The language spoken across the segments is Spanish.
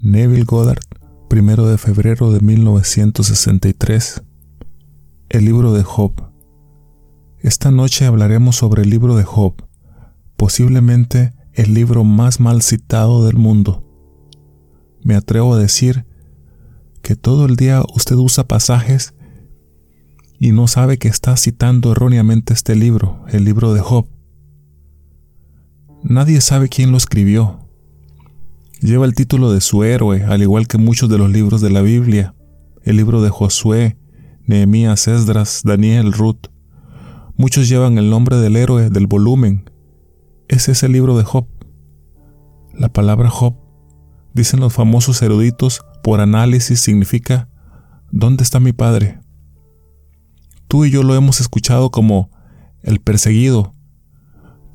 Neville Goddard, primero de febrero de 1963. El libro de Job. Esta noche hablaremos sobre el libro de Job, posiblemente el libro más mal citado del mundo. Me atrevo a decir que todo el día usted usa pasajes y no sabe que está citando erróneamente este libro, el libro de Job. Nadie sabe quién lo escribió, Lleva el título de su héroe, al igual que muchos de los libros de la Biblia, el libro de Josué, Nehemías, Esdras, Daniel, Ruth. Muchos llevan el nombre del héroe del volumen. Ese es el libro de Job. La palabra Job, dicen los famosos eruditos, por análisis significa ¿dónde está mi padre? Tú y yo lo hemos escuchado como el perseguido,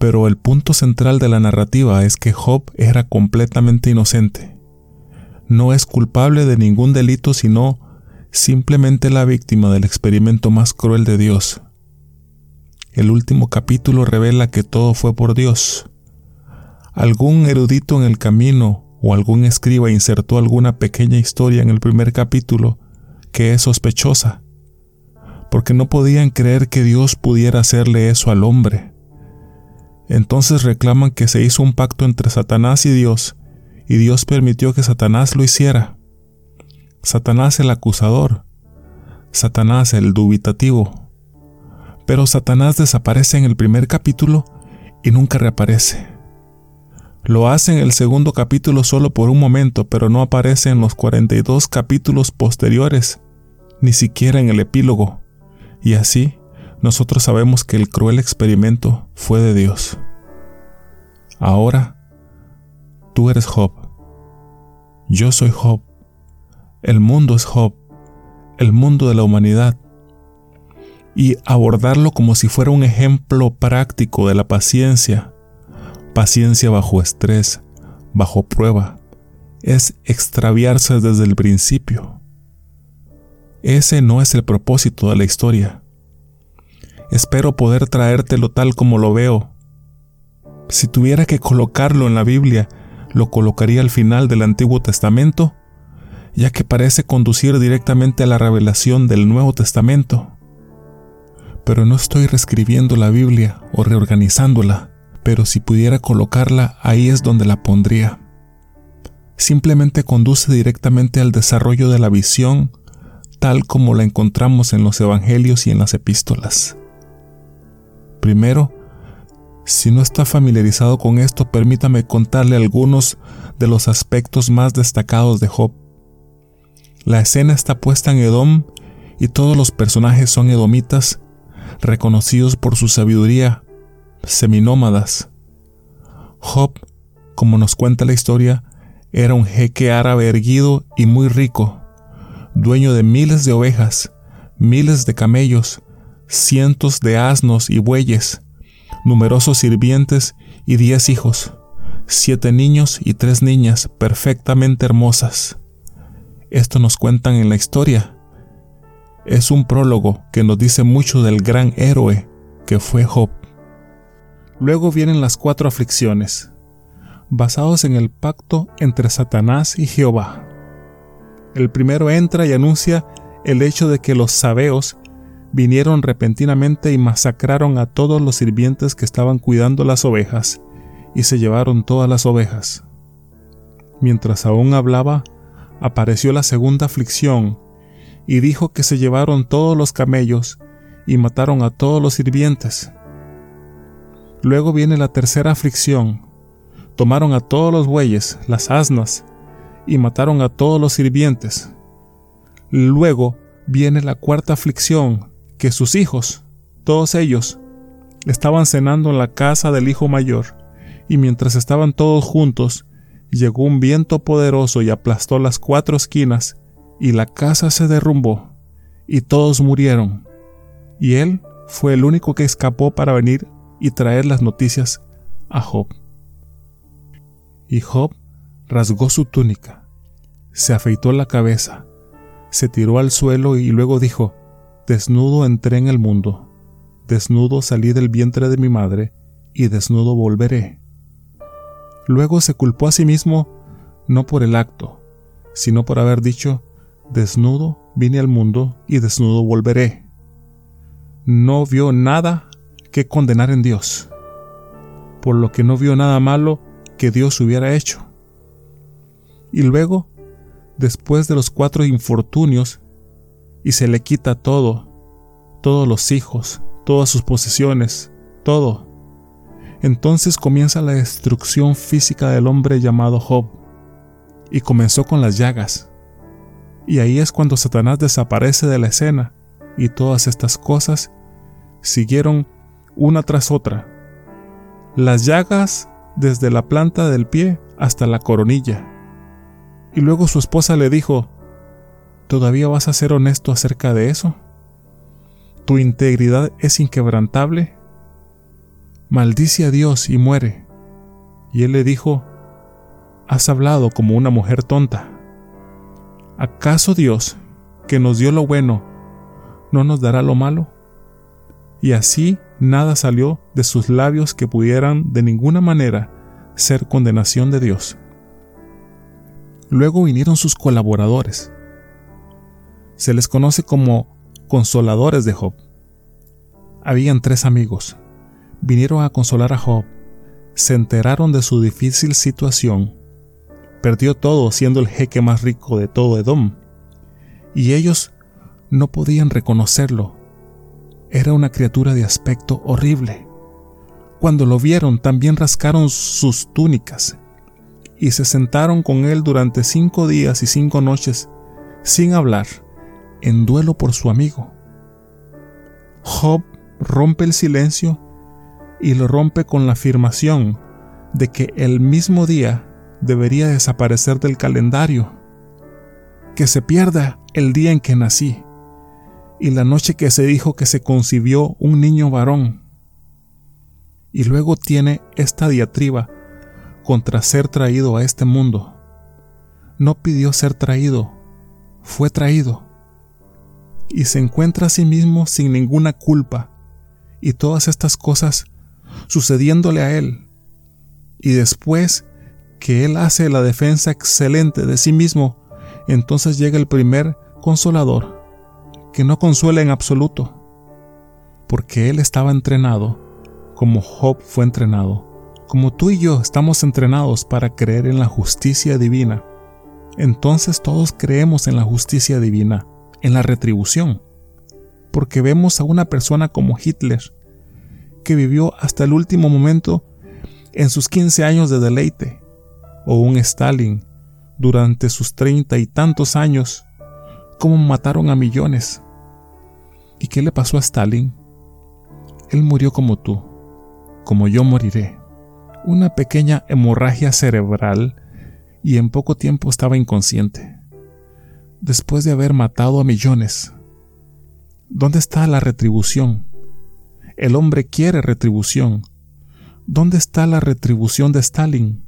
pero el punto central de la narrativa es que Job era completamente inocente. No es culpable de ningún delito, sino simplemente la víctima del experimento más cruel de Dios. El último capítulo revela que todo fue por Dios. Algún erudito en el camino o algún escriba insertó alguna pequeña historia en el primer capítulo que es sospechosa, porque no podían creer que Dios pudiera hacerle eso al hombre. Entonces reclaman que se hizo un pacto entre Satanás y Dios, y Dios permitió que Satanás lo hiciera. Satanás el acusador, Satanás el dubitativo. Pero Satanás desaparece en el primer capítulo y nunca reaparece. Lo hace en el segundo capítulo solo por un momento, pero no aparece en los 42 capítulos posteriores, ni siquiera en el epílogo. Y así, nosotros sabemos que el cruel experimento fue de Dios. Ahora, tú eres Job. Yo soy Job. El mundo es Job. El mundo de la humanidad. Y abordarlo como si fuera un ejemplo práctico de la paciencia. Paciencia bajo estrés, bajo prueba. Es extraviarse desde el principio. Ese no es el propósito de la historia. Espero poder traértelo tal como lo veo. Si tuviera que colocarlo en la Biblia, lo colocaría al final del Antiguo Testamento, ya que parece conducir directamente a la revelación del Nuevo Testamento. Pero no estoy reescribiendo la Biblia o reorganizándola, pero si pudiera colocarla, ahí es donde la pondría. Simplemente conduce directamente al desarrollo de la visión tal como la encontramos en los Evangelios y en las epístolas. Primero, si no está familiarizado con esto, permítame contarle algunos de los aspectos más destacados de Job. La escena está puesta en Edom y todos los personajes son edomitas, reconocidos por su sabiduría, seminómadas. Job, como nos cuenta la historia, era un jeque árabe erguido y muy rico, dueño de miles de ovejas, miles de camellos, cientos de asnos y bueyes, numerosos sirvientes y diez hijos, siete niños y tres niñas perfectamente hermosas. Esto nos cuentan en la historia. Es un prólogo que nos dice mucho del gran héroe que fue Job. Luego vienen las cuatro aflicciones, basados en el pacto entre Satanás y Jehová. El primero entra y anuncia el hecho de que los sabeos vinieron repentinamente y masacraron a todos los sirvientes que estaban cuidando las ovejas, y se llevaron todas las ovejas. Mientras aún hablaba, apareció la segunda aflicción, y dijo que se llevaron todos los camellos, y mataron a todos los sirvientes. Luego viene la tercera aflicción, tomaron a todos los bueyes, las asnas, y mataron a todos los sirvientes. Luego viene la cuarta aflicción, que sus hijos, todos ellos, estaban cenando en la casa del hijo mayor, y mientras estaban todos juntos, llegó un viento poderoso y aplastó las cuatro esquinas, y la casa se derrumbó, y todos murieron. Y él fue el único que escapó para venir y traer las noticias a Job. Y Job rasgó su túnica, se afeitó la cabeza, se tiró al suelo y luego dijo, Desnudo entré en el mundo, desnudo salí del vientre de mi madre, y desnudo volveré. Luego se culpó a sí mismo no por el acto, sino por haber dicho, desnudo vine al mundo y desnudo volveré. No vio nada que condenar en Dios, por lo que no vio nada malo que Dios hubiera hecho. Y luego, después de los cuatro infortunios, y se le quita todo, todos los hijos, todas sus posesiones, todo. Entonces comienza la destrucción física del hombre llamado Job, y comenzó con las llagas. Y ahí es cuando Satanás desaparece de la escena, y todas estas cosas siguieron una tras otra. Las llagas desde la planta del pie hasta la coronilla. Y luego su esposa le dijo, ¿todavía vas a ser honesto acerca de eso? ¿Tu integridad es inquebrantable? Maldice a Dios y muere. Y él le dijo, Has hablado como una mujer tonta. ¿Acaso Dios, que nos dio lo bueno, no nos dará lo malo? Y así nada salió de sus labios que pudieran de ninguna manera ser condenación de Dios. Luego vinieron sus colaboradores. Se les conoce como consoladores de Job. Habían tres amigos. Vinieron a consolar a Job. Se enteraron de su difícil situación. Perdió todo siendo el jeque más rico de todo Edom. Y ellos no podían reconocerlo. Era una criatura de aspecto horrible. Cuando lo vieron también rascaron sus túnicas y se sentaron con él durante cinco días y cinco noches sin hablar en duelo por su amigo. Job rompe el silencio y lo rompe con la afirmación de que el mismo día debería desaparecer del calendario, que se pierda el día en que nací y la noche que se dijo que se concibió un niño varón. Y luego tiene esta diatriba contra ser traído a este mundo. No pidió ser traído, fue traído y se encuentra a sí mismo sin ninguna culpa, y todas estas cosas sucediéndole a él. Y después que él hace la defensa excelente de sí mismo, entonces llega el primer consolador, que no consuela en absoluto, porque él estaba entrenado como Job fue entrenado, como tú y yo estamos entrenados para creer en la justicia divina. Entonces todos creemos en la justicia divina en la retribución, porque vemos a una persona como Hitler, que vivió hasta el último momento en sus 15 años de deleite, o un Stalin durante sus treinta y tantos años, como mataron a millones. ¿Y qué le pasó a Stalin? Él murió como tú, como yo moriré. Una pequeña hemorragia cerebral y en poco tiempo estaba inconsciente después de haber matado a millones? ¿Dónde está la retribución? El hombre quiere retribución. ¿Dónde está la retribución de Stalin?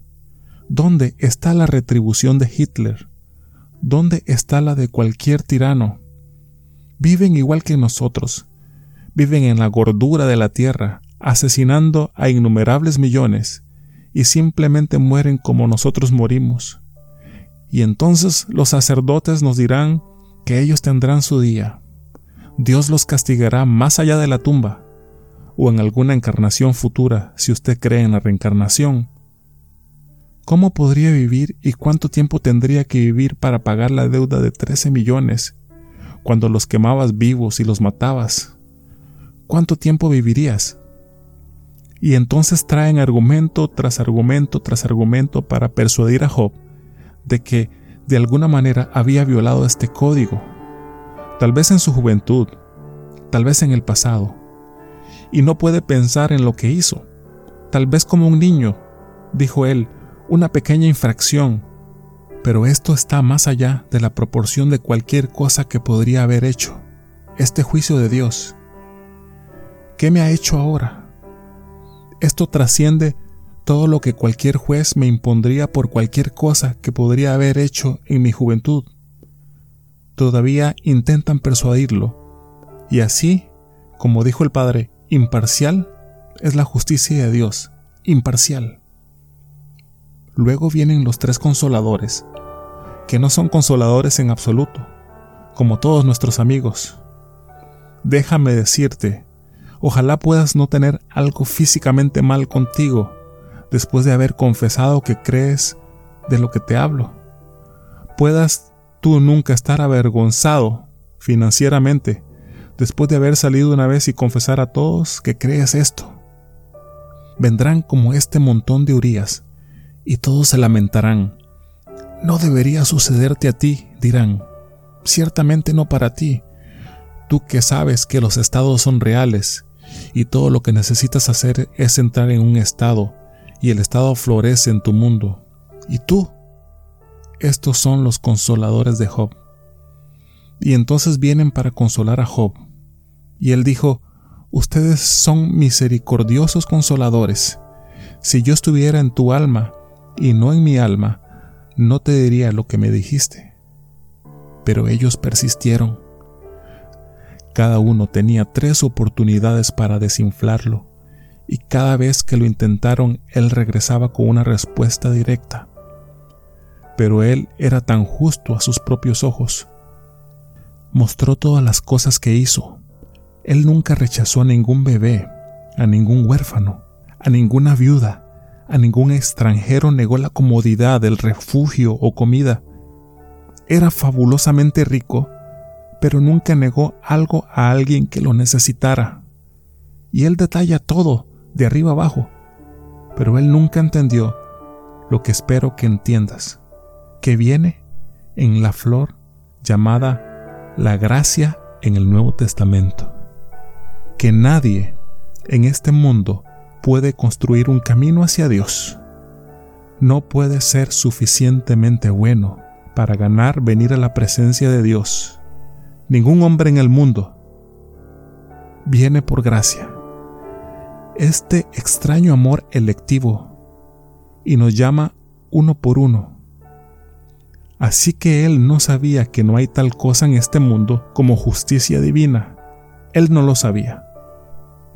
¿Dónde está la retribución de Hitler? ¿Dónde está la de cualquier tirano? Viven igual que nosotros. Viven en la gordura de la tierra, asesinando a innumerables millones, y simplemente mueren como nosotros morimos. Y entonces los sacerdotes nos dirán que ellos tendrán su día. Dios los castigará más allá de la tumba, o en alguna encarnación futura, si usted cree en la reencarnación. ¿Cómo podría vivir y cuánto tiempo tendría que vivir para pagar la deuda de 13 millones cuando los quemabas vivos y los matabas? ¿Cuánto tiempo vivirías? Y entonces traen argumento tras argumento tras argumento para persuadir a Job de que de alguna manera había violado este código, tal vez en su juventud, tal vez en el pasado, y no puede pensar en lo que hizo, tal vez como un niño, dijo él, una pequeña infracción, pero esto está más allá de la proporción de cualquier cosa que podría haber hecho, este juicio de Dios. ¿Qué me ha hecho ahora? Esto trasciende todo lo que cualquier juez me impondría por cualquier cosa que podría haber hecho en mi juventud. Todavía intentan persuadirlo, y así, como dijo el Padre, imparcial es la justicia de Dios, imparcial. Luego vienen los tres consoladores, que no son consoladores en absoluto, como todos nuestros amigos. Déjame decirte, ojalá puedas no tener algo físicamente mal contigo después de haber confesado que crees de lo que te hablo. Puedas tú nunca estar avergonzado financieramente después de haber salido una vez y confesar a todos que crees esto. Vendrán como este montón de Urias, y todos se lamentarán. No debería sucederte a ti, dirán. Ciertamente no para ti. Tú que sabes que los estados son reales, y todo lo que necesitas hacer es entrar en un estado, y el estado florece en tu mundo. ¿Y tú? Estos son los consoladores de Job. Y entonces vienen para consolar a Job. Y él dijo, Ustedes son misericordiosos consoladores. Si yo estuviera en tu alma y no en mi alma, no te diría lo que me dijiste. Pero ellos persistieron. Cada uno tenía tres oportunidades para desinflarlo, y cada vez que lo intentaron él regresaba con una respuesta directa. Pero él era tan justo a sus propios ojos. Mostró todas las cosas que hizo, él nunca rechazó a ningún bebé, a ningún huérfano, a ninguna viuda, a ningún extranjero negó la comodidad del refugio o comida. Era fabulosamente rico, pero nunca negó algo a alguien que lo necesitara. Y él detalla todo, de arriba abajo, pero él nunca entendió lo que espero que entiendas, que viene en la flor llamada la gracia en el Nuevo Testamento que nadie en este mundo puede construir un camino hacia Dios. No puede ser suficientemente bueno para ganar venir a la presencia de Dios. Ningún hombre en el mundo viene por gracia. Este extraño amor electivo y nos llama uno por uno. Así que él no sabía que no hay tal cosa en este mundo como justicia divina. Él no lo sabía.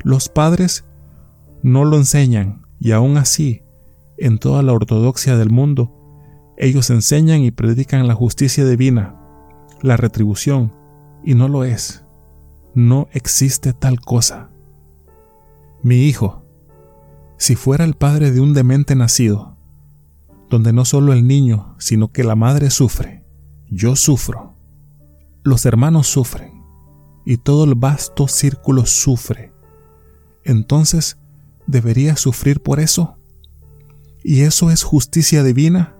Los padres no lo enseñan y aún así, en toda la ortodoxia del mundo, ellos enseñan y predican la justicia divina, la retribución, y no lo es. No existe tal cosa. Mi hijo, si fuera el padre de un demente nacido, donde no solo el niño, sino que la madre sufre, yo sufro, los hermanos sufren, y todo el vasto círculo sufre, entonces debería sufrir por eso. ¿Y eso es justicia divina?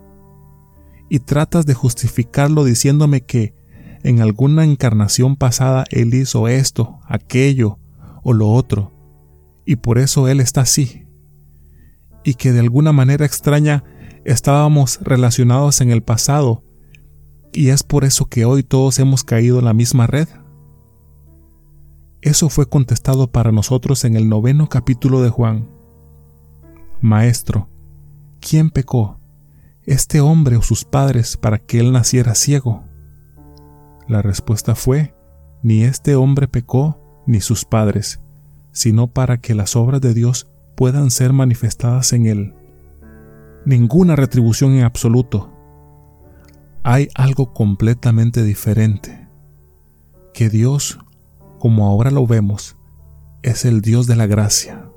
Y tratas de justificarlo diciéndome que en alguna encarnación pasada Él hizo esto, aquello o lo otro, y por eso Él está así. Y que de alguna manera extraña estábamos relacionados en el pasado, y es por eso que hoy todos hemos caído en la misma red. Eso fue contestado para nosotros en el noveno capítulo de Juan. Maestro, ¿quién pecó? ¿Este hombre o sus padres para que él naciera ciego? La respuesta fue, ni este hombre pecó, ni sus padres, sino para que las obras de Dios puedan ser manifestadas en él. Ninguna retribución en absoluto. Hay algo completamente diferente, que Dios como ahora lo vemos, es el Dios de la gracia,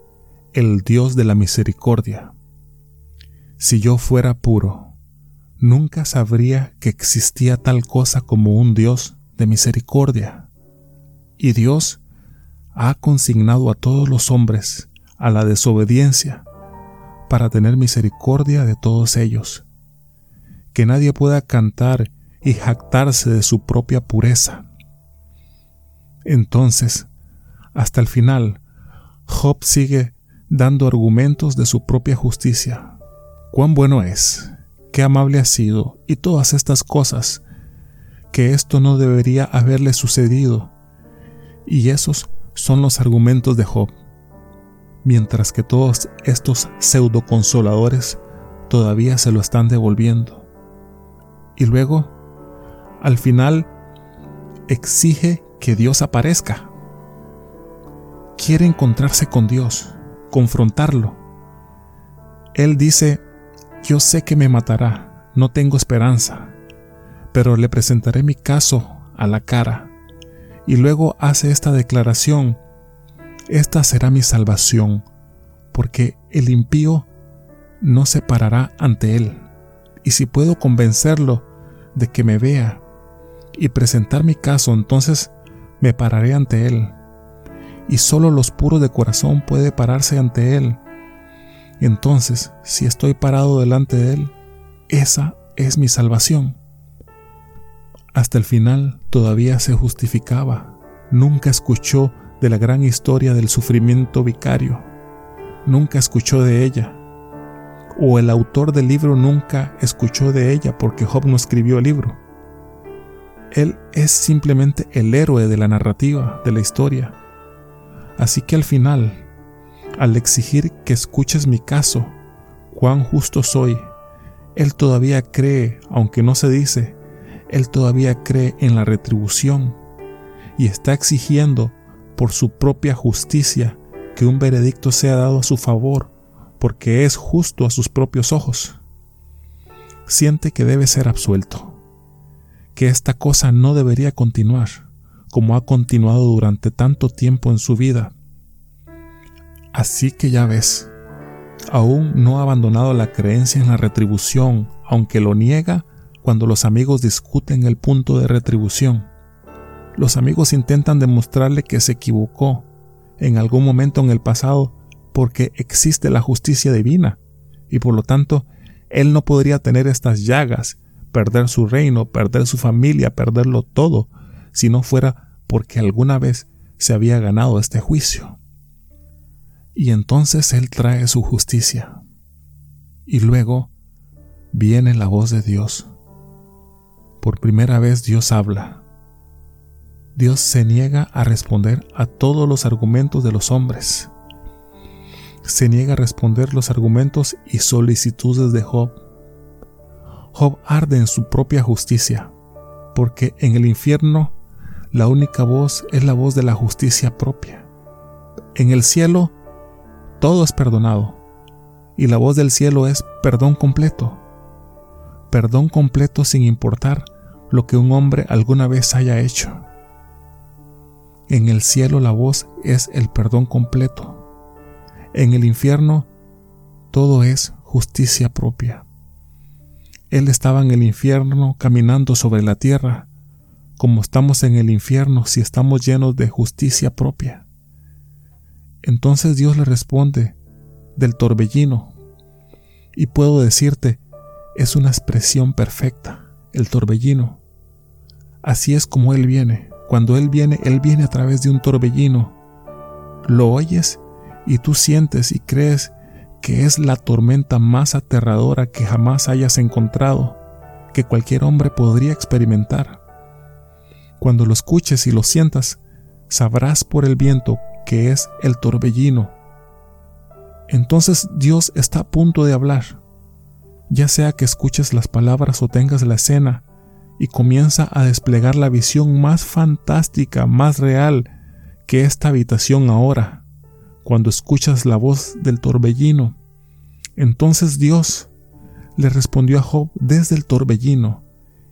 el Dios de la misericordia. Si yo fuera puro, nunca sabría que existía tal cosa como un Dios de misericordia. Y Dios ha consignado a todos los hombres a la desobediencia para tener misericordia de todos ellos. Que nadie pueda cantar y jactarse de su propia pureza entonces, hasta el final, Job sigue dando argumentos de su propia justicia. Cuán bueno es, qué amable ha sido, y todas estas cosas, que esto no debería haberle sucedido. Y esos son los argumentos de Job. Mientras que todos estos pseudo consoladores todavía se lo están devolviendo. Y luego, al final, exige que Dios aparezca. Quiere encontrarse con Dios, confrontarlo. Él dice, yo sé que me matará, no tengo esperanza, pero le presentaré mi caso a la cara. Y luego hace esta declaración, esta será mi salvación, porque el impío no se parará ante él. Y si puedo convencerlo de que me vea y presentar mi caso, entonces me pararé ante él. Y solo los puros de corazón puede pararse ante él. Entonces, si estoy parado delante de él, esa es mi salvación. Hasta el final todavía se justificaba. Nunca escuchó de la gran historia del sufrimiento vicario. Nunca escuchó de ella. O el autor del libro nunca escuchó de ella porque Job no escribió el libro. Él es simplemente el héroe de la narrativa, de la historia. Así que al final, al exigir que escuches mi caso, cuán justo soy, Él todavía cree, aunque no se dice, él todavía cree en la retribución y está exigiendo por su propia justicia que un veredicto sea dado a su favor porque es justo a sus propios ojos. Siente que debe ser absuelto, que esta cosa no debería continuar como ha continuado durante tanto tiempo en su vida. Así que ya ves, aún no ha abandonado la creencia en la retribución, aunque lo niega cuando los amigos discuten el punto de retribución. Los amigos intentan demostrarle que se equivocó en algún momento en el pasado porque existe la justicia divina y por lo tanto él no podría tener estas llagas, perder su reino, perder su familia, perderlo todo, si no fuera porque alguna vez se había ganado este juicio. Y entonces él trae su justicia. Y luego viene la voz de Dios por primera vez Dios habla. Dios se niega a responder a todos los argumentos de los hombres. Se niega a responder los argumentos y solicitudes de Job. Job arde en su propia justicia, porque en el infierno la única voz es la voz de la justicia propia. En el cielo todo es perdonado, y la voz del cielo es perdón completo. Perdón completo sin importar lo que un hombre alguna vez haya hecho. En el cielo la voz es el perdón completo. En el infierno todo es justicia propia. Él estaba en el infierno caminando sobre la tierra, como estamos en el infierno si estamos llenos de justicia propia. Entonces Dios le responde del torbellino, y puedo decirte, es una expresión perfecta, el torbellino. Así es como Él viene. Cuando Él viene, Él viene a través de un torbellino. Lo oyes y tú sientes y crees que es la tormenta más aterradora que jamás hayas encontrado, que cualquier hombre podría experimentar. Cuando lo escuches y lo sientas, sabrás por el viento que es el torbellino. Entonces Dios está a punto de hablar. Ya sea que escuches las palabras o tengas la escena, y comienza a desplegar la visión más fantástica, más real que esta habitación ahora, cuando escuchas la voz del torbellino. Entonces Dios le respondió a Job desde el torbellino,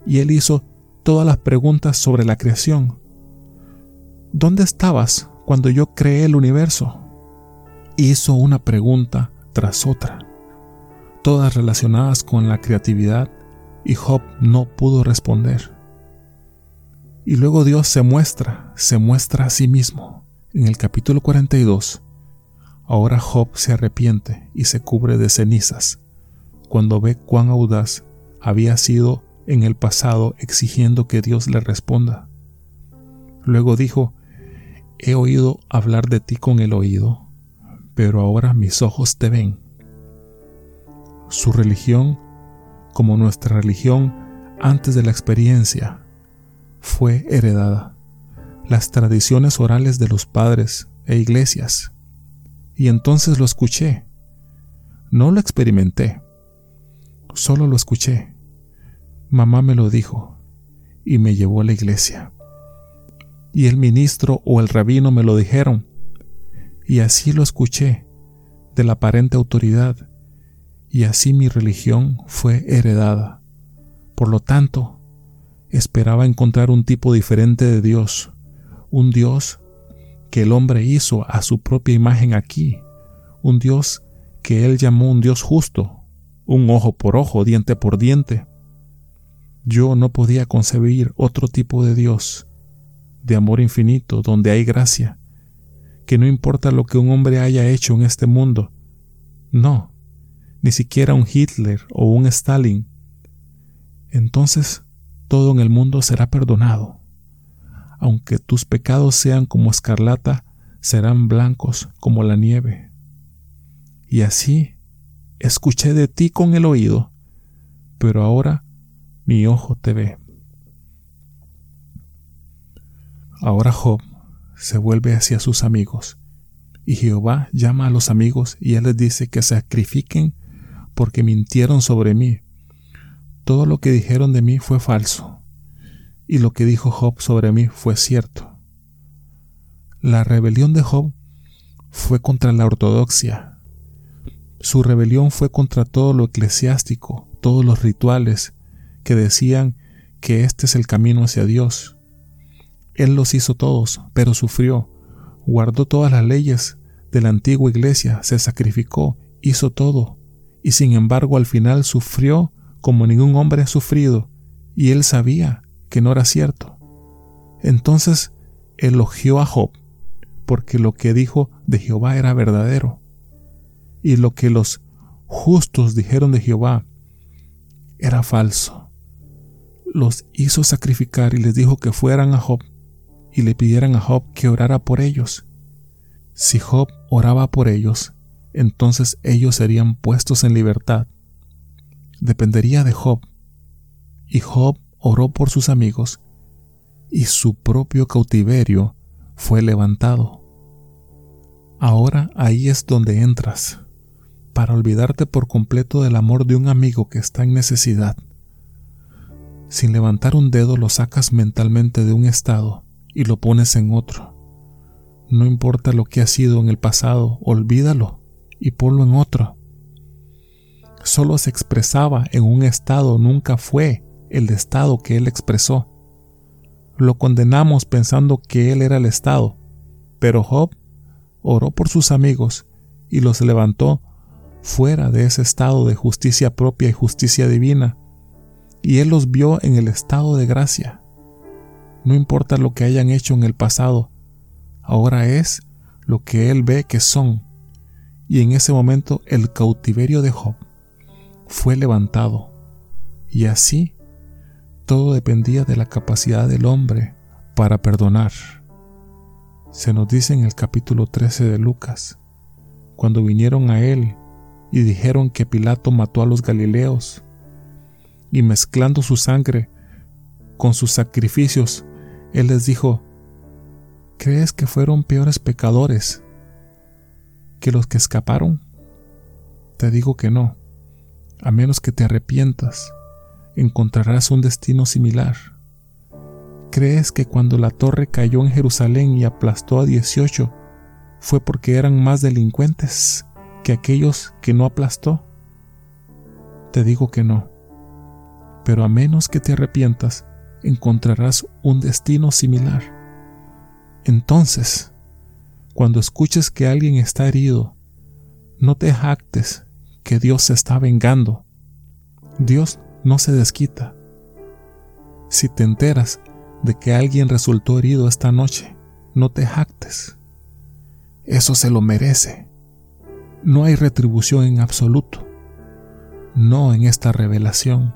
y él hizo todas las preguntas sobre la creación. ¿Dónde estabas cuando yo creé el universo? Hizo una pregunta tras otra, todas relacionadas con la creatividad y Job no pudo responder. Y luego Dios se muestra, se muestra a sí mismo. En el capítulo 42, ahora Job se arrepiente y se cubre de cenizas cuando ve cuán audaz había sido en el pasado exigiendo que Dios le responda. Luego dijo, he oído hablar de ti con el oído, pero ahora mis ojos te ven. Su religión como nuestra religión antes de la experiencia, fue heredada, las tradiciones orales de los padres e iglesias. Y entonces lo escuché. No lo experimenté, solo lo escuché. Mamá me lo dijo y me llevó a la iglesia. Y el ministro o el rabino me lo dijeron. Y así lo escuché de la aparente autoridad y así mi religión fue heredada. Por lo tanto, esperaba encontrar un tipo diferente de Dios, un Dios que el hombre hizo a su propia imagen aquí, un Dios que él llamó un Dios justo, un ojo por ojo, diente por diente. Yo no podía concebir otro tipo de Dios, de amor infinito, donde hay gracia, que no importa lo que un hombre haya hecho en este mundo, no, ni siquiera un Hitler o un Stalin, entonces todo en el mundo será perdonado. Aunque tus pecados sean como escarlata, serán blancos como la nieve. Y así escuché de ti con el oído, pero ahora mi ojo te ve. Ahora Job se vuelve hacia sus amigos, y Jehová llama a los amigos y él les dice que sacrifiquen porque mintieron sobre mí. Todo lo que dijeron de mí fue falso, y lo que dijo Job sobre mí fue cierto. La rebelión de Job fue contra la ortodoxia. Su rebelión fue contra todo lo eclesiástico, todos los rituales que decían que este es el camino hacia Dios. Él los hizo todos, pero sufrió, guardó todas las leyes de la antigua iglesia, se sacrificó, hizo todo, y sin embargo al final sufrió como ningún hombre ha sufrido, y él sabía que no era cierto. Entonces elogió a Job, porque lo que dijo de Jehová era verdadero, y lo que los justos dijeron de Jehová era falso. Los hizo sacrificar y les dijo que fueran a Job y le pidieran a Job que orara por ellos. Si Job oraba por ellos, entonces ellos serían puestos en libertad. Dependería de Job. Y Job oró por sus amigos, y su propio cautiverio fue levantado. Ahora ahí es donde entras, para olvidarte por completo del amor de un amigo que está en necesidad. Sin levantar un dedo lo sacas mentalmente de un estado y lo pones en otro. No importa lo que ha sido en el pasado, olvídalo y ponlo en otro. Solo se expresaba en un estado, nunca fue el estado que él expresó. Lo condenamos pensando que él era el estado, pero Job oró por sus amigos y los levantó fuera de ese estado de justicia propia y justicia divina, y él los vio en el estado de gracia. No importa lo que hayan hecho en el pasado, ahora es lo que Él ve que son. Y en ese momento el cautiverio de Job fue levantado. Y así todo dependía de la capacidad del hombre para perdonar. Se nos dice en el capítulo 13 de Lucas, cuando vinieron a él y dijeron que Pilato mató a los Galileos, y mezclando su sangre con sus sacrificios, él les dijo, ¿crees que fueron peores pecadores que los que escaparon? Te digo que no. A menos que te arrepientas, encontrarás un destino similar. ¿Crees que cuando la torre cayó en Jerusalén y aplastó a 18 fue porque eran más delincuentes que aquellos que no aplastó? Te digo que no. Pero a menos que te arrepientas, encontrarás un destino similar. Entonces, cuando escuches que alguien está herido, no te jactes que Dios se está vengando. Dios no se desquita. Si te enteras de que alguien resultó herido esta noche, no te jactes. Eso se lo merece. No hay retribución en absoluto. No en esta revelación.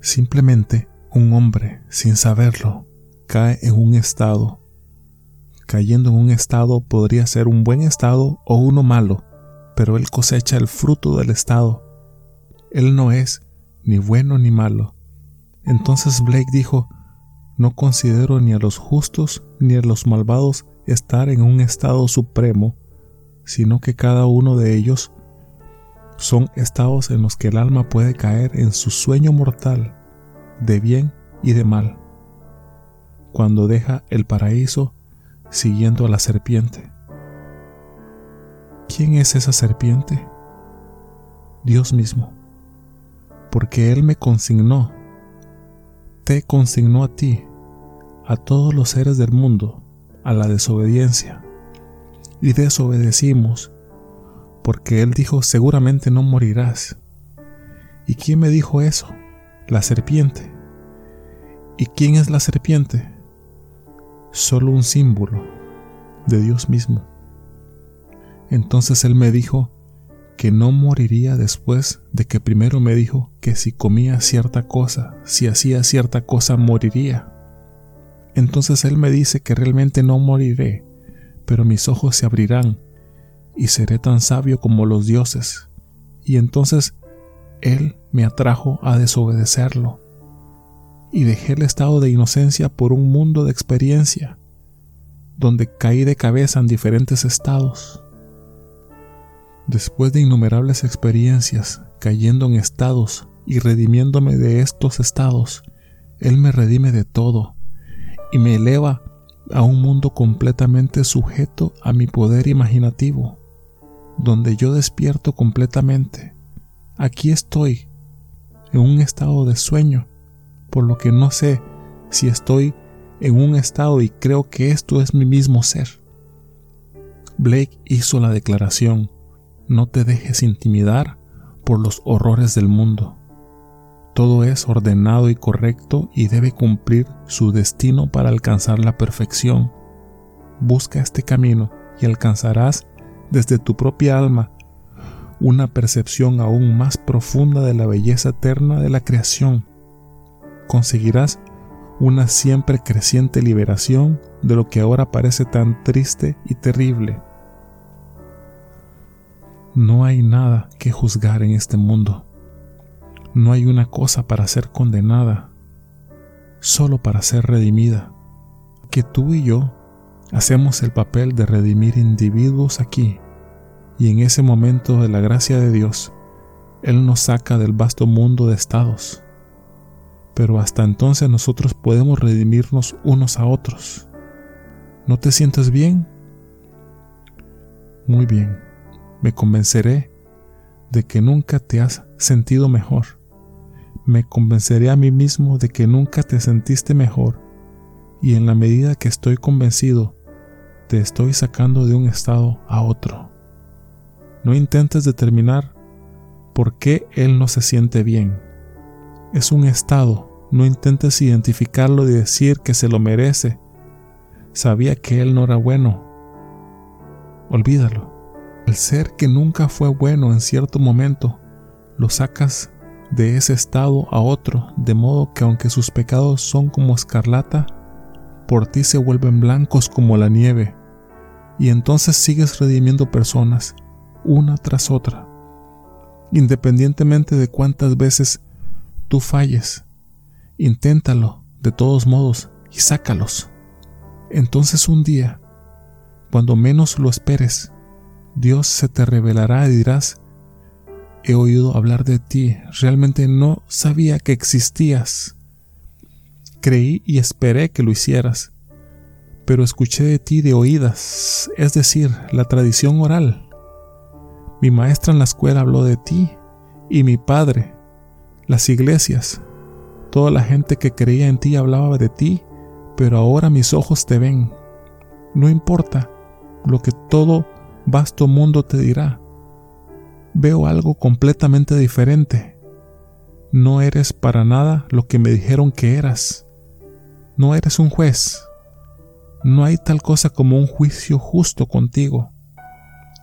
Simplemente un hombre, sin saberlo, cae en un estado. Cayendo en un estado podría ser un buen estado o uno malo, pero él cosecha el fruto del estado. Él no es ni bueno ni malo. Entonces Blake dijo, no considero ni a los justos ni a los malvados estar en un estado supremo, sino que cada uno de ellos son estados en los que el alma puede caer en su sueño mortal de bien y de mal, cuando deja el paraíso siguiendo a la serpiente. ¿Quién es esa serpiente? Dios mismo, porque Él me consignó, te consignó a ti, a todos los seres del mundo, a la desobediencia. Y desobedecimos, porque Él dijo, seguramente no morirás. ¿Y quién me dijo eso? La serpiente. ¿Y quién es la serpiente? Solo un símbolo de Dios mismo. Entonces Él me dijo que no moriría después de que primero me dijo que si comía cierta cosa, si hacía cierta cosa, moriría. Entonces Él me dice que realmente no moriré, pero mis ojos se abrirán y seré tan sabio como los dioses. Y entonces Él me atrajo a desobedecerlo. Y dejé el estado de inocencia por un mundo de experiencia, donde caí de cabeza en diferentes estados. Después de innumerables experiencias, cayendo en estados y redimiéndome de estos estados, Él me redime de todo y me eleva a un mundo completamente sujeto a mi poder imaginativo, donde yo despierto completamente. Aquí estoy, en un estado de sueño, por lo que no sé si estoy en un estado y creo que esto es mi mismo ser. Blake hizo la declaración, no te dejes intimidar por los horrores del mundo. Todo es ordenado y correcto y debe cumplir su destino para alcanzar la perfección. Busca este camino y alcanzarás desde tu propia alma una percepción aún más profunda de la belleza eterna de la creación. Conseguirás una siempre creciente liberación de lo que ahora parece tan triste y terrible. No hay nada que juzgar en este mundo no hay una cosa para ser condenada, solo para ser redimida. Que tú y yo hacemos el papel de redimir individuos aquí, y en ese momento de la gracia de Dios, Él nos saca del vasto mundo de estados. Pero hasta entonces nosotros podemos redimirnos unos a otros. ¿No te sientes bien? Muy bien, me convenceré de que nunca te has sentido mejor me convenceré a mí mismo de que nunca te sentiste mejor y en la medida que estoy convencido, te estoy sacando de un estado a otro. No intentes determinar por qué él no se siente bien. Es un estado, no intentes identificarlo y decir que se lo merece. Sabía que él no era bueno. Olvídalo. El ser que nunca fue bueno en cierto momento, lo sacas de ese estado a otro, de modo que aunque sus pecados son como escarlata, por ti se vuelven blancos como la nieve, y entonces sigues redimiendo personas, una tras otra, independientemente de cuántas veces tú falles. Inténtalo de todos modos y sácalos. Entonces un día, cuando menos lo esperes, Dios se te revelará y dirás, He oído hablar de ti, realmente no sabía que existías. Creí y esperé que lo hicieras, pero escuché de ti de oídas, es decir, la tradición oral. Mi maestra en la escuela habló de ti y mi padre, las iglesias, toda la gente que creía en ti hablaba de ti, pero ahora mis ojos te ven. No importa lo que todo vasto mundo te dirá veo algo completamente diferente. No eres para nada lo que me dijeron que eras. No eres un juez. No hay tal cosa como un juicio justo contigo.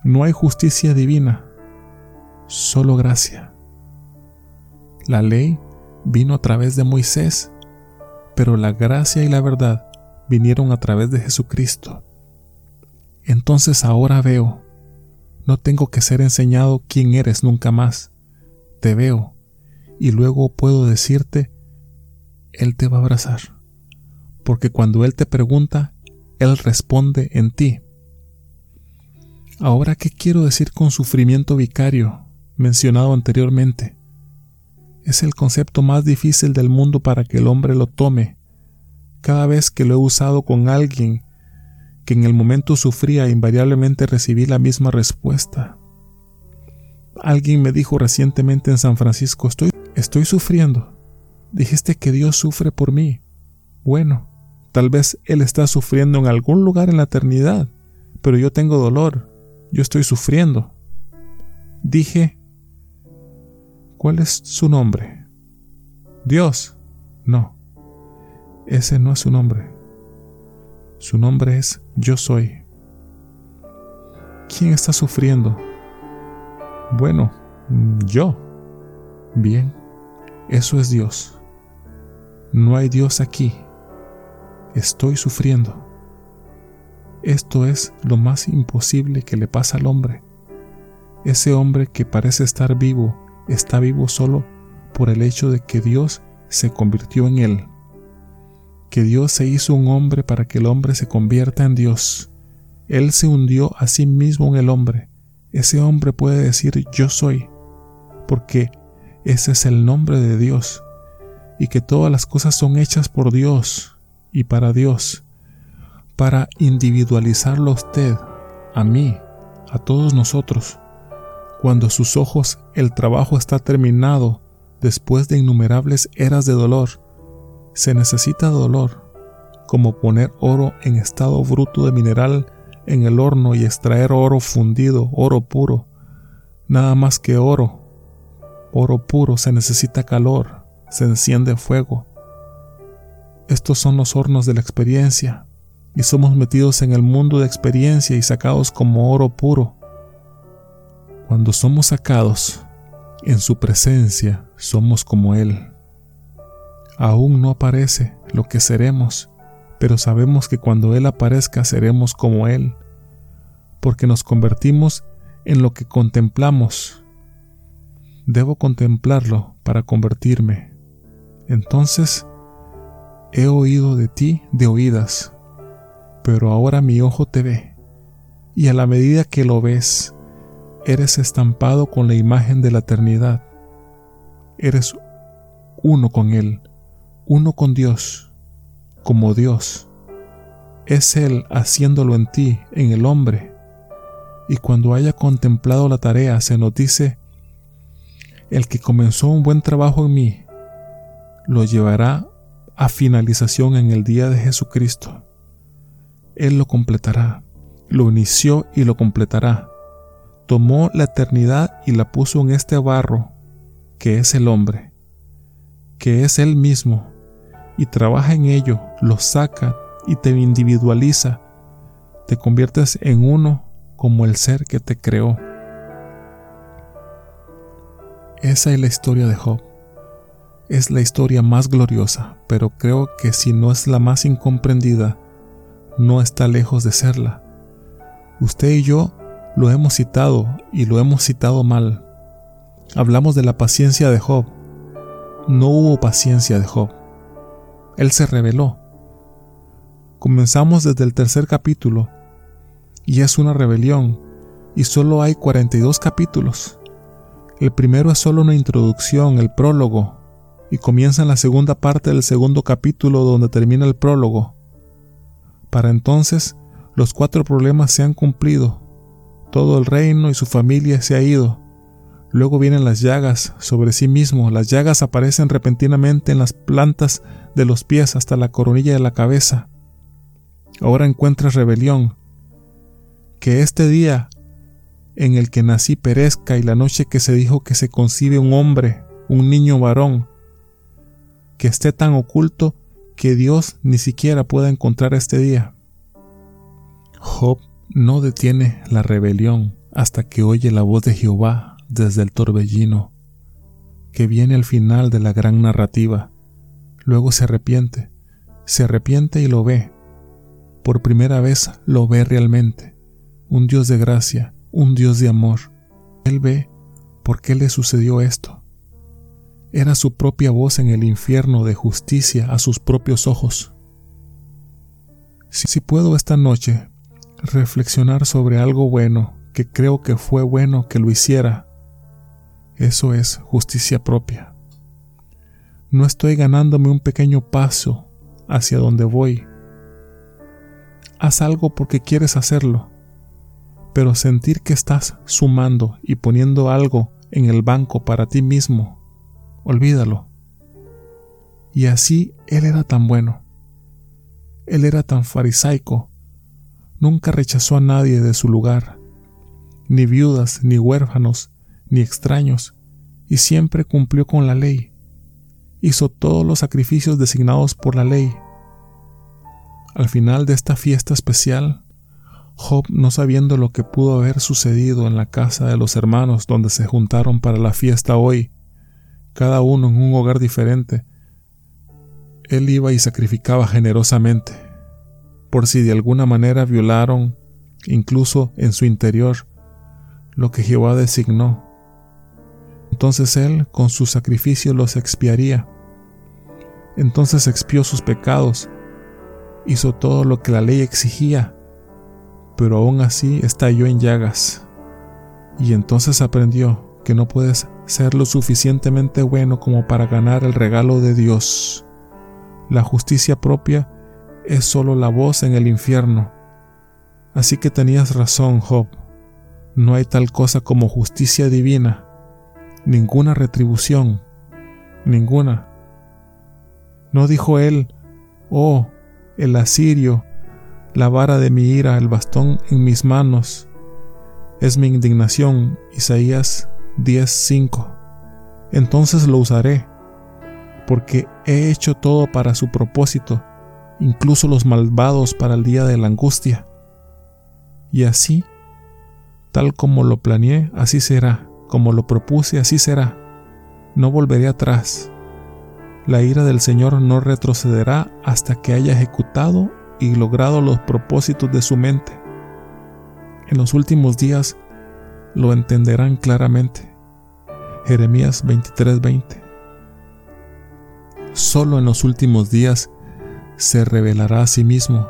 No hay justicia divina, solo gracia. La ley vino a través de Moisés, pero la gracia y la verdad vinieron a través de Jesucristo. Entonces ahora veo no tengo que ser enseñado quién eres nunca más. Te veo y luego puedo decirte, Él te va a abrazar. Porque cuando Él te pregunta, Él responde en ti. Ahora, ¿qué quiero decir con sufrimiento vicario mencionado anteriormente? Es el concepto más difícil del mundo para que el hombre lo tome. Cada vez que lo he usado con alguien que en el momento sufría invariablemente recibí la misma respuesta. Alguien me dijo recientemente en San Francisco, estoy, estoy sufriendo. Dijiste que Dios sufre por mí. Bueno, tal vez Él está sufriendo en algún lugar en la eternidad, pero yo tengo dolor, yo estoy sufriendo. Dije, ¿cuál es su nombre? Dios. No, ese no es su nombre. Su nombre es Yo soy. ¿Quién está sufriendo? Bueno, yo. Bien, eso es Dios. No hay Dios aquí. Estoy sufriendo. Esto es lo más imposible que le pasa al hombre. Ese hombre que parece estar vivo está vivo solo por el hecho de que Dios se convirtió en él. Que Dios se hizo un hombre para que el hombre se convierta en Dios. Él se hundió a sí mismo en el hombre. Ese hombre puede decir yo soy, porque ese es el nombre de Dios y que todas las cosas son hechas por Dios y para Dios, para individualizarlo a usted, a mí, a todos nosotros. Cuando sus ojos el trabajo está terminado después de innumerables eras de dolor, se necesita dolor, como poner oro en estado bruto de mineral en el horno y extraer oro fundido, oro puro. Nada más que oro. Oro puro se necesita calor, se enciende fuego. Estos son los hornos de la experiencia, y somos metidos en el mundo de experiencia y sacados como oro puro. Cuando somos sacados, en su presencia somos como Él. Aún no aparece lo que seremos, pero sabemos que cuando Él aparezca seremos como Él, porque nos convertimos en lo que contemplamos. Debo contemplarlo para convertirme. Entonces, he oído de ti de oídas, pero ahora mi ojo te ve, y a la medida que lo ves, eres estampado con la imagen de la eternidad. Eres uno con Él, uno con Dios, como Dios. Es Él haciéndolo en ti, en el hombre. Y cuando haya contemplado la tarea, se nos dice, el que comenzó un buen trabajo en mí, lo llevará a finalización en el día de Jesucristo. Él lo completará, lo inició y lo completará. Tomó la eternidad y la puso en este barro, que es el hombre, que es Él mismo, y trabaja en ello, lo saca y te individualiza, te conviertes en uno como el ser que te creó. Esa es la historia de Job es la historia más gloriosa, pero creo que si no es la más incomprendida, no está lejos de serla. Usted y yo lo hemos citado y lo hemos citado mal. Hablamos de la paciencia de Job. No hubo paciencia de Job. Él se reveló. Comenzamos desde el tercer capítulo y es una rebelión y solo hay 42 capítulos. El primero es solo una introducción, el prólogo, y comienza en la segunda parte del segundo capítulo donde termina el prólogo. Para entonces, los cuatro problemas se han cumplido, todo el reino y su familia se ha ido. Luego vienen las llagas sobre sí mismo, las llagas aparecen repentinamente en las plantas de los pies hasta la coronilla de la cabeza. Ahora encuentras rebelión. Que este día en el que nací perezca y la noche que se dijo que se concibe un hombre, un niño varón, que esté tan oculto que Dios ni siquiera pueda encontrar este día. Job no detiene la rebelión hasta que oye la voz de Jehová desde el torbellino, que viene al final de la gran narrativa. Luego se arrepiente, se arrepiente y lo ve. Por primera vez lo ve realmente. Un Dios de gracia, un Dios de amor. Él ve por qué le sucedió esto era su propia voz en el infierno de justicia a sus propios ojos. Si, puedo esta noche reflexionar sobre algo bueno que creo que fue bueno que lo hiciera, eso es justicia propia. No estoy ganándome un pequeño paso hacia donde voy. Haz algo porque quieres hacerlo, pero sentir que estás sumando y poniendo algo en el banco para ti mismo olvídalo. Y así él era tan bueno. Él era tan farisaico. Nunca rechazó a nadie de su lugar, ni viudas, ni huérfanos, ni extraños, y siempre cumplió con la ley. Hizo todos los sacrificios designados por la ley. Al final de esta fiesta especial, Job, no sabiendo lo que pudo haber sucedido en la casa de los hermanos donde se juntaron para la fiesta hoy, cada uno en un hogar diferente, él iba y sacrificaba generosamente, por si de alguna manera violaron, incluso en su interior, lo que Jehová designó. Entonces él con su sacrificio los expiaría. Entonces expió sus pecados, hizo todo lo que la ley exigía, pero aún así estalló en llagas. Y entonces aprendió que no puedes ser lo suficientemente bueno como para ganar el regalo de Dios. La justicia propia es solo la voz en el infierno. Así que tenías razón, Job. No hay tal cosa como justicia divina, ninguna retribución, ninguna. No dijo él, oh, el asirio, la vara de mi ira, el bastón en mis manos, es mi indignación. Isaías 10:5. Entonces lo usaré porque he hecho todo para su propósito, incluso los malvados para el día de la angustia. Y así, tal como lo planeé, así será, como lo propuse, así será. No volveré atrás. La ira del Señor no retrocederá hasta que haya ejecutado y logrado los propósitos de su mente. En los últimos días lo entenderán claramente. Jeremías 23:20 solo en los últimos días se revelará a sí mismo.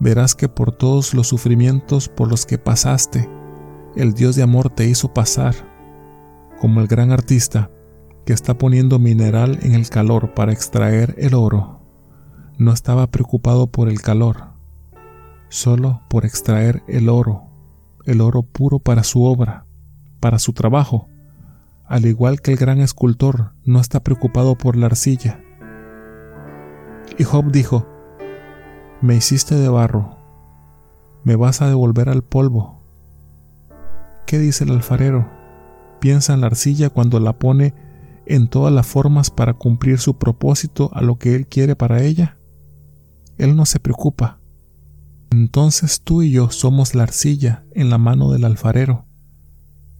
Verás que por todos los sufrimientos por los que pasaste, el Dios de amor te hizo pasar, como el gran artista que está poniendo mineral en el calor para extraer el oro. No estaba preocupado por el calor, solo por extraer el oro, el oro puro para su obra, para su trabajo al igual que el gran escultor no está preocupado por la arcilla. Y Job dijo, Me hiciste de barro, me vas a devolver al polvo. ¿Qué dice el alfarero? Piensa en la arcilla cuando la pone en todas las formas para cumplir su propósito a lo que él quiere para ella. Él no se preocupa. Entonces tú y yo somos la arcilla en la mano del alfarero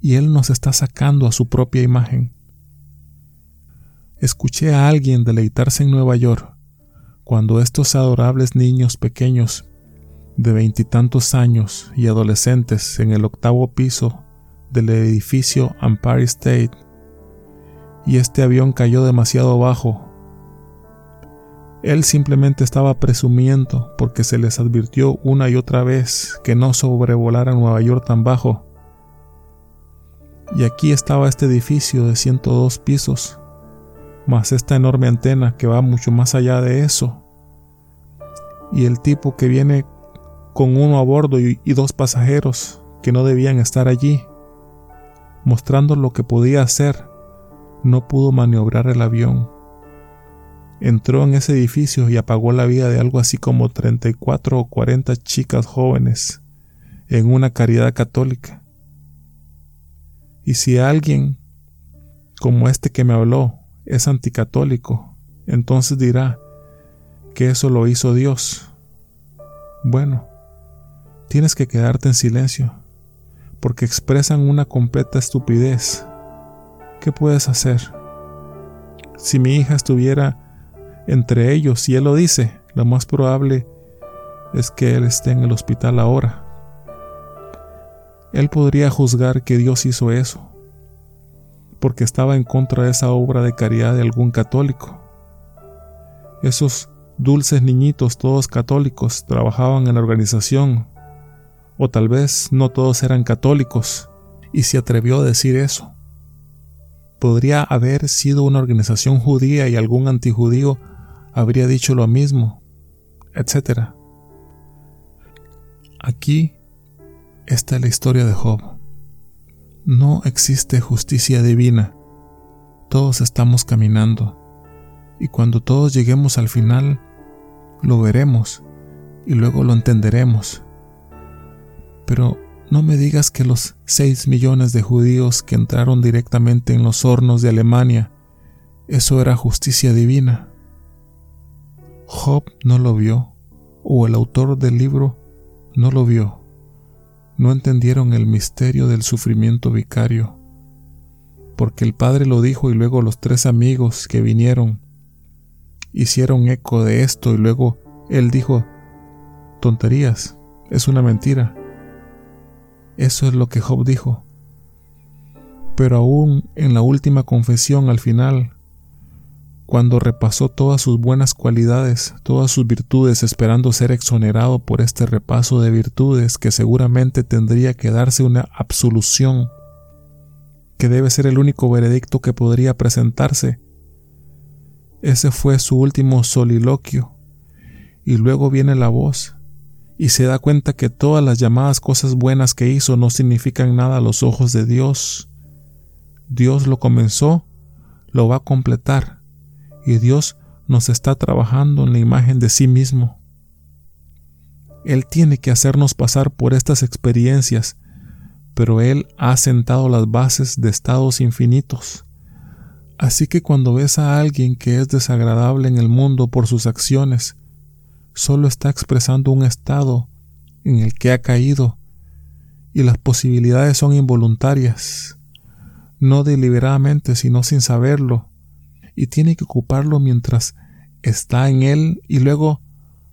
y Él nos está sacando a su propia imagen. Escuché a alguien deleitarse en Nueva York cuando estos adorables niños pequeños de veintitantos años y adolescentes en el octavo piso del edificio Empire State y este avión cayó demasiado bajo. Él simplemente estaba presumiendo porque se les advirtió una y otra vez que no sobrevolaran Nueva York tan bajo y aquí estaba este edificio de 102 pisos, más esta enorme antena que va mucho más allá de eso. Y el tipo que viene con uno a bordo y, dos pasajeros que no debían estar allí, mostrando lo que podía hacer, no pudo maniobrar el avión. Entró en ese edificio y apagó la vida de algo así como 34 o 40 chicas jóvenes en una caridad católica. Y si alguien, como este que me habló, es anticatólico, entonces dirá que eso lo hizo Dios. Bueno, tienes que quedarte en silencio, porque expresan una completa estupidez. ¿Qué puedes hacer? Si mi hija estuviera entre ellos y él lo dice, lo más probable es que él esté en el hospital ahora. Él podría juzgar que Dios hizo eso, porque estaba en contra de esa obra de caridad de algún católico. Esos dulces niñitos, todos católicos, trabajaban en la organización, o tal vez no todos eran católicos, y se atrevió a decir eso. Podría haber sido una organización judía y algún antijudío habría dicho lo mismo, etc. Aquí esta es la historia de Job. No existe justicia divina. Todos estamos caminando Y cuando todos lleguemos al final, lo veremos y luego lo entenderemos. Pero no me digas que los seis millones de judíos que entraron directamente en los hornos de Alemania, eso era justicia divina. Job no lo vio, o el autor del libro no lo vio. No entendieron el misterio del sufrimiento vicario, porque el Padre lo dijo y luego los tres amigos que vinieron hicieron eco de esto y luego él dijo, tonterías, es una mentira. Eso es lo que Job dijo. Pero aún en la última confesión al final, cuando repasó todas sus buenas cualidades, todas sus virtudes, esperando ser exonerado por este repaso de virtudes que seguramente tendría que darse una absolución, que debe ser el único veredicto que podría presentarse. Ese fue su último soliloquio. Y luego viene la voz, y se da cuenta que todas las llamadas cosas buenas que hizo no significan nada a los ojos de Dios. Dios lo comenzó, lo va a completar, y Dios nos está trabajando en la imagen de sí mismo. Él tiene que hacernos pasar por estas experiencias, pero Él ha sentado las bases de estados infinitos. Así que cuando ves a alguien que es desagradable en el mundo por sus acciones, solo está expresando un estado en el que ha caído y las posibilidades son involuntarias, no deliberadamente, sino sin saberlo, y tiene que ocuparlo mientras está en él y luego,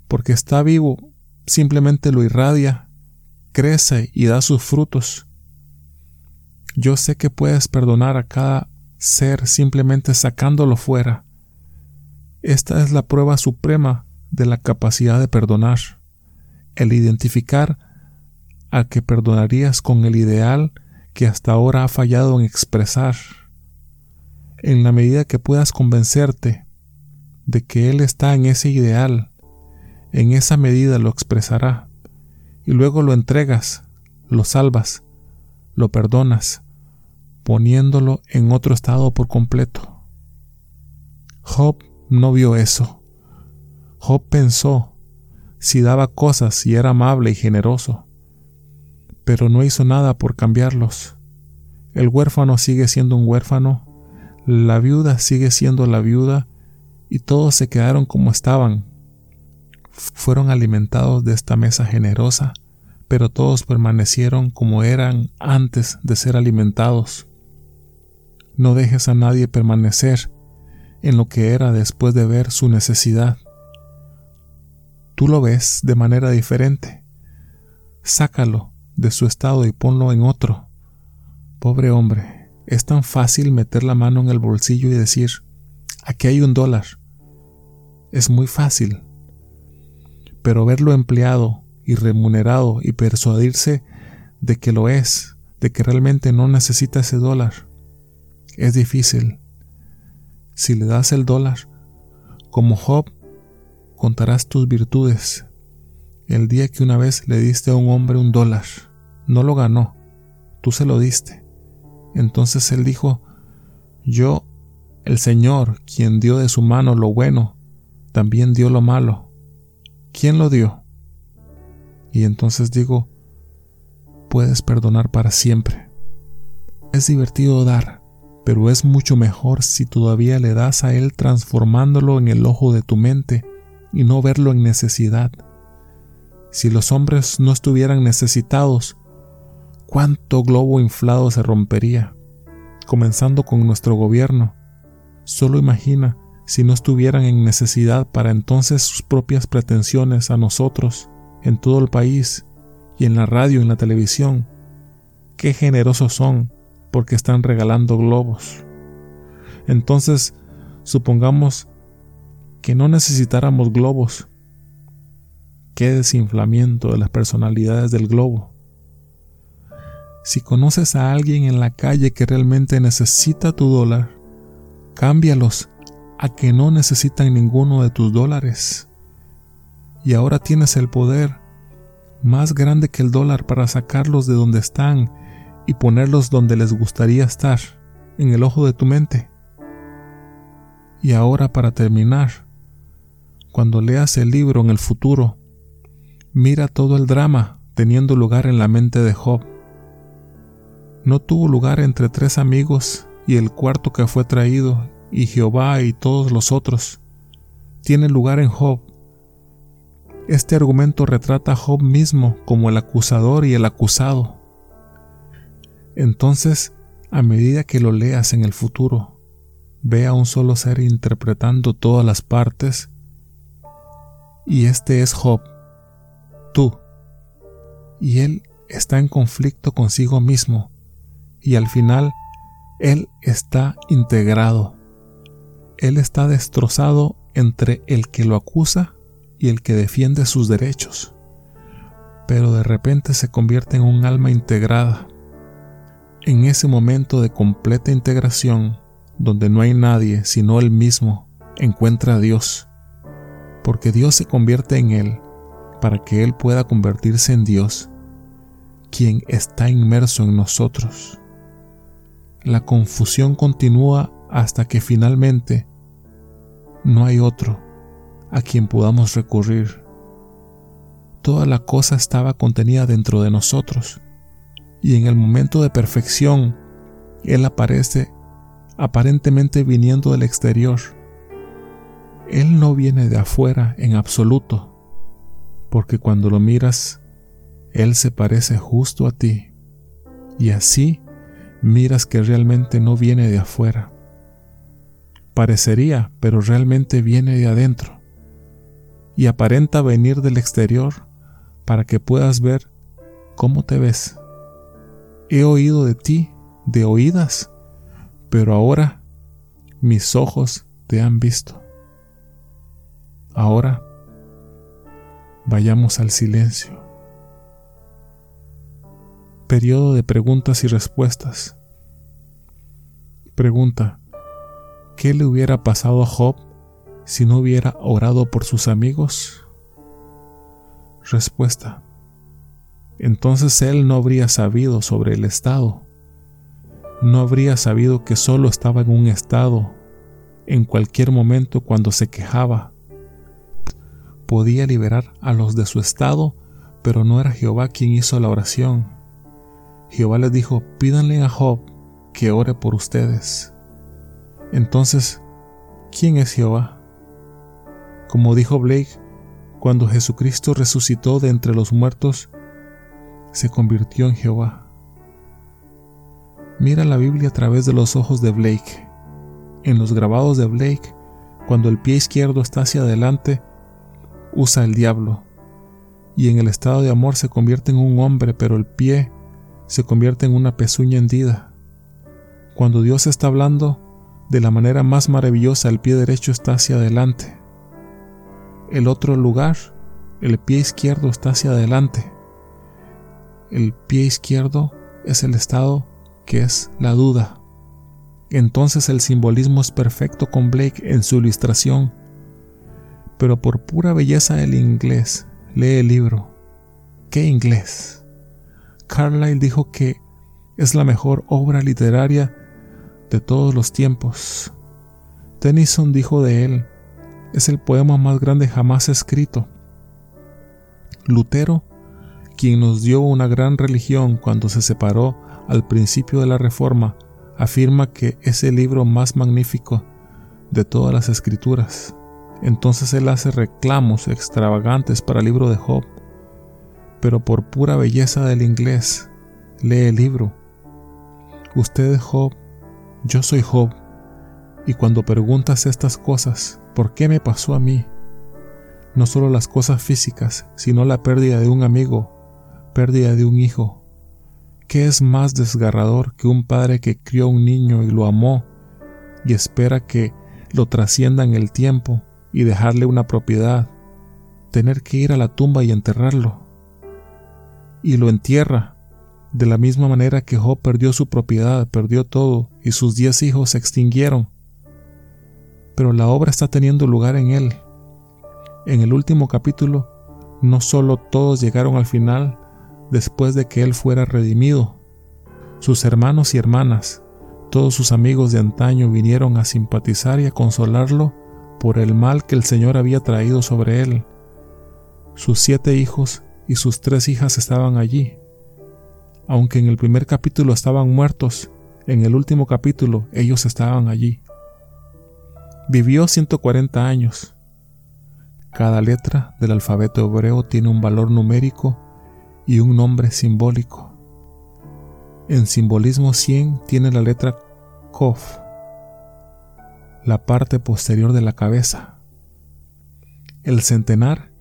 porque está vivo, simplemente lo irradia, crece y da sus frutos. Yo sé que puedes perdonar a cada ser simplemente sacándolo fuera. Esta es la prueba suprema de la capacidad de perdonar, el identificar a que perdonarías con el ideal que hasta ahora ha fallado en expresar. En la medida que puedas convencerte de que Él está en ese ideal, en esa medida lo expresará, y luego lo entregas, lo salvas, lo perdonas, poniéndolo en otro estado por completo. Job no vio eso. Job pensó si daba cosas y era amable y generoso, pero no hizo nada por cambiarlos. El huérfano sigue siendo un huérfano, la viuda sigue siendo la viuda, y todos se quedaron como estaban. Fueron alimentados de esta mesa generosa, pero todos permanecieron como eran antes de ser alimentados. No dejes a nadie permanecer en lo que era después de ver su necesidad tú lo ves de manera diferente. Sácalo de su estado y ponlo en otro. Pobre hombre, es tan fácil meter la mano en el bolsillo y decir, aquí hay un dólar. Es muy fácil. Pero verlo empleado y remunerado y persuadirse de que lo es, de que realmente no necesita ese dólar, es difícil. Si le das el dólar, como Job contarás tus virtudes. El día que una vez le diste a un hombre un dólar, no lo ganó, tú se lo diste. Entonces él dijo, yo, el Señor, quien dio de su mano lo bueno, también dio lo malo. ¿Quién lo dio? Y entonces digo, puedes perdonar para siempre. Es divertido dar, pero es mucho mejor si todavía le das a Él transformándolo en el ojo de tu mente y no verlo en necesidad. Si los hombres no estuvieran necesitados, cuánto globo inflado se rompería, comenzando con nuestro gobierno. Solo imagina si no estuvieran en necesidad para entonces sus propias pretensiones a nosotros, en todo el país, y en la radio y en la televisión. Qué generosos son, porque están regalando globos. Entonces, supongamos que no necesitáramos globos. Qué desinflamiento de las personalidades del globo. Si conoces a alguien en la calle que realmente necesita tu dólar, cámbialos a que no necesitan ninguno de tus dólares. Y ahora tienes el poder más grande que el dólar para sacarlos de donde están y ponerlos donde les gustaría estar, en el ojo de tu mente. Y ahora para terminar, cuando leas el libro en el futuro, mira todo el drama teniendo lugar en la mente de Job. No tuvo lugar entre tres amigos y el cuarto que fue traído, y Jehová y todos los otros. Tiene lugar en Job. Este argumento retrata a Job mismo como el acusador y el acusado. Entonces, a medida que lo leas en el futuro, ve a un solo ser interpretando todas las partes, y este es Job, tú, y él está en conflicto consigo mismo, y al final él está integrado, él está destrozado entre el que lo acusa y el que defiende sus derechos, pero de repente se convierte en un alma integrada. En ese momento de completa integración, donde no hay nadie sino él mismo, encuentra a Dios, porque Dios se convierte en él para que él pueda convertirse en Dios, quien está inmerso en nosotros. La confusión continúa hasta que finalmente no hay otro a quien podamos recurrir. Toda la cosa estaba contenida dentro de nosotros y en el momento de perfección Él aparece aparentemente viniendo del exterior. Él no viene de afuera en absoluto, porque cuando lo miras, Él se parece justo a ti, y así miras que realmente no viene de afuera. Parecería, pero realmente viene de adentro, y aparenta venir del exterior para que puedas ver cómo te ves. He oído de ti de oídas pero ahora mis ojos te han visto. Ahora vayamos al silencio. Periodo de preguntas y respuestas. Pregunta, ¿qué le hubiera pasado a Job si no hubiera orado por sus amigos? Respuesta, entonces él no habría sabido sobre el estado no habría sabido que solo estaba en un estado, en cualquier momento cuando se quejaba. Podía liberar a los de su estado, pero no era Jehová quien hizo la oración. Jehová les dijo, pídanle a Job que ore por ustedes. Entonces, ¿quién es Jehová? Como dijo Blake, cuando Jesucristo resucitó de entre los muertos, se convirtió en Jehová. Mira la Biblia a través de los ojos de Blake. En los grabados de Blake, cuando el pie izquierdo está hacia adelante, usa el diablo. Y en el estado de amor se convierte en un hombre, pero el pie se convierte en una pezuña hendida. Cuando Dios está hablando, de la manera más maravillosa el pie derecho está hacia adelante. El otro lugar, el pie izquierdo está hacia adelante. El pie izquierdo es el estado que es la duda. Entonces el simbolismo es perfecto con Blake en su ilustración, pero por pura belleza del inglés, lee el libro. ¿Qué inglés? Carlyle dijo que es la mejor obra literaria de todos los tiempos. Tennyson dijo de él, es el poema más grande jamás escrito. Lutero, quien nos dio una gran religión cuando se separó al principio de la Reforma, afirma que es el libro más magnífico de todas las escrituras. Entonces él hace reclamos extravagantes para el libro de Job, pero por pura belleza del inglés, lee el libro. Usted es Job, yo soy Job, y cuando preguntas estas cosas, ¿por qué me pasó a mí? No solo las cosas físicas, sino la pérdida de un amigo, pérdida de un hijo, ¿Qué es más desgarrador que un padre que crió a un niño y lo amó y espera que lo trascienda en el tiempo y dejarle una propiedad, tener que ir a la tumba y enterrarlo? Y lo entierra, de la misma manera que Job perdió su propiedad, perdió todo y sus diez hijos se extinguieron. Pero la obra está teniendo lugar en él. En el último capítulo, no solo todos llegaron al final, después de que él fuera redimido. Sus hermanos y hermanas Todos sus amigos de antaño vinieron a simpatizar y a consolarlo por el mal que el Señor había traído sobre él. Sus siete hijos y sus tres hijas estaban allí. Aunque en el primer capítulo estaban muertos, en el último capítulo ellos estaban allí. Vivió 140 años. Cada letra del alfabeto hebreo tiene un valor numérico y un nombre simbólico. En simbolismo 100 tiene la letra Kof, la parte posterior de la cabeza. El centenar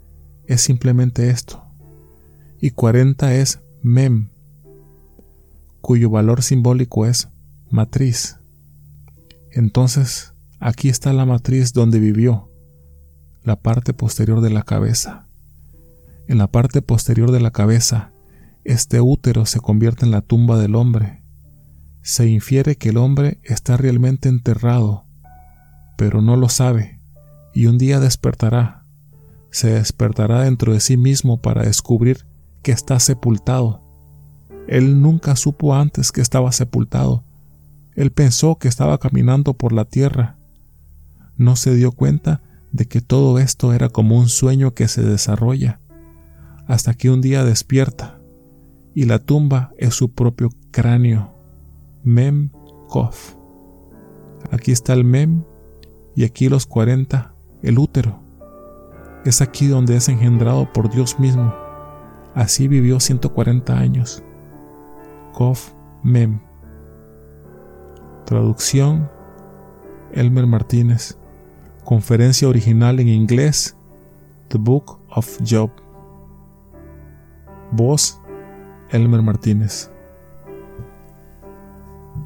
es simplemente esto, y 40 es Mem, cuyo valor simbólico es matriz. Entonces, aquí está la matriz donde vivió, la parte posterior de la cabeza. En la parte posterior de la cabeza, este útero se convierte en la tumba del hombre. Se infiere que el hombre está realmente enterrado, pero no lo sabe, y un día despertará. Se despertará dentro de sí mismo para descubrir que está sepultado. Él nunca supo antes que estaba sepultado. Él pensó que estaba caminando por la tierra. No se dio cuenta de que todo esto era como un sueño que se desarrolla, hasta que un día despierta, y la tumba es su propio cráneo. Mem Kof. Aquí está el Mem y aquí los 40, el útero. Es aquí donde es engendrado por Dios mismo. Así vivió 140 años. Kof Mem. Traducción Elmer Martínez. Conferencia original en inglés The Book of Job. Voz Elmer Martínez.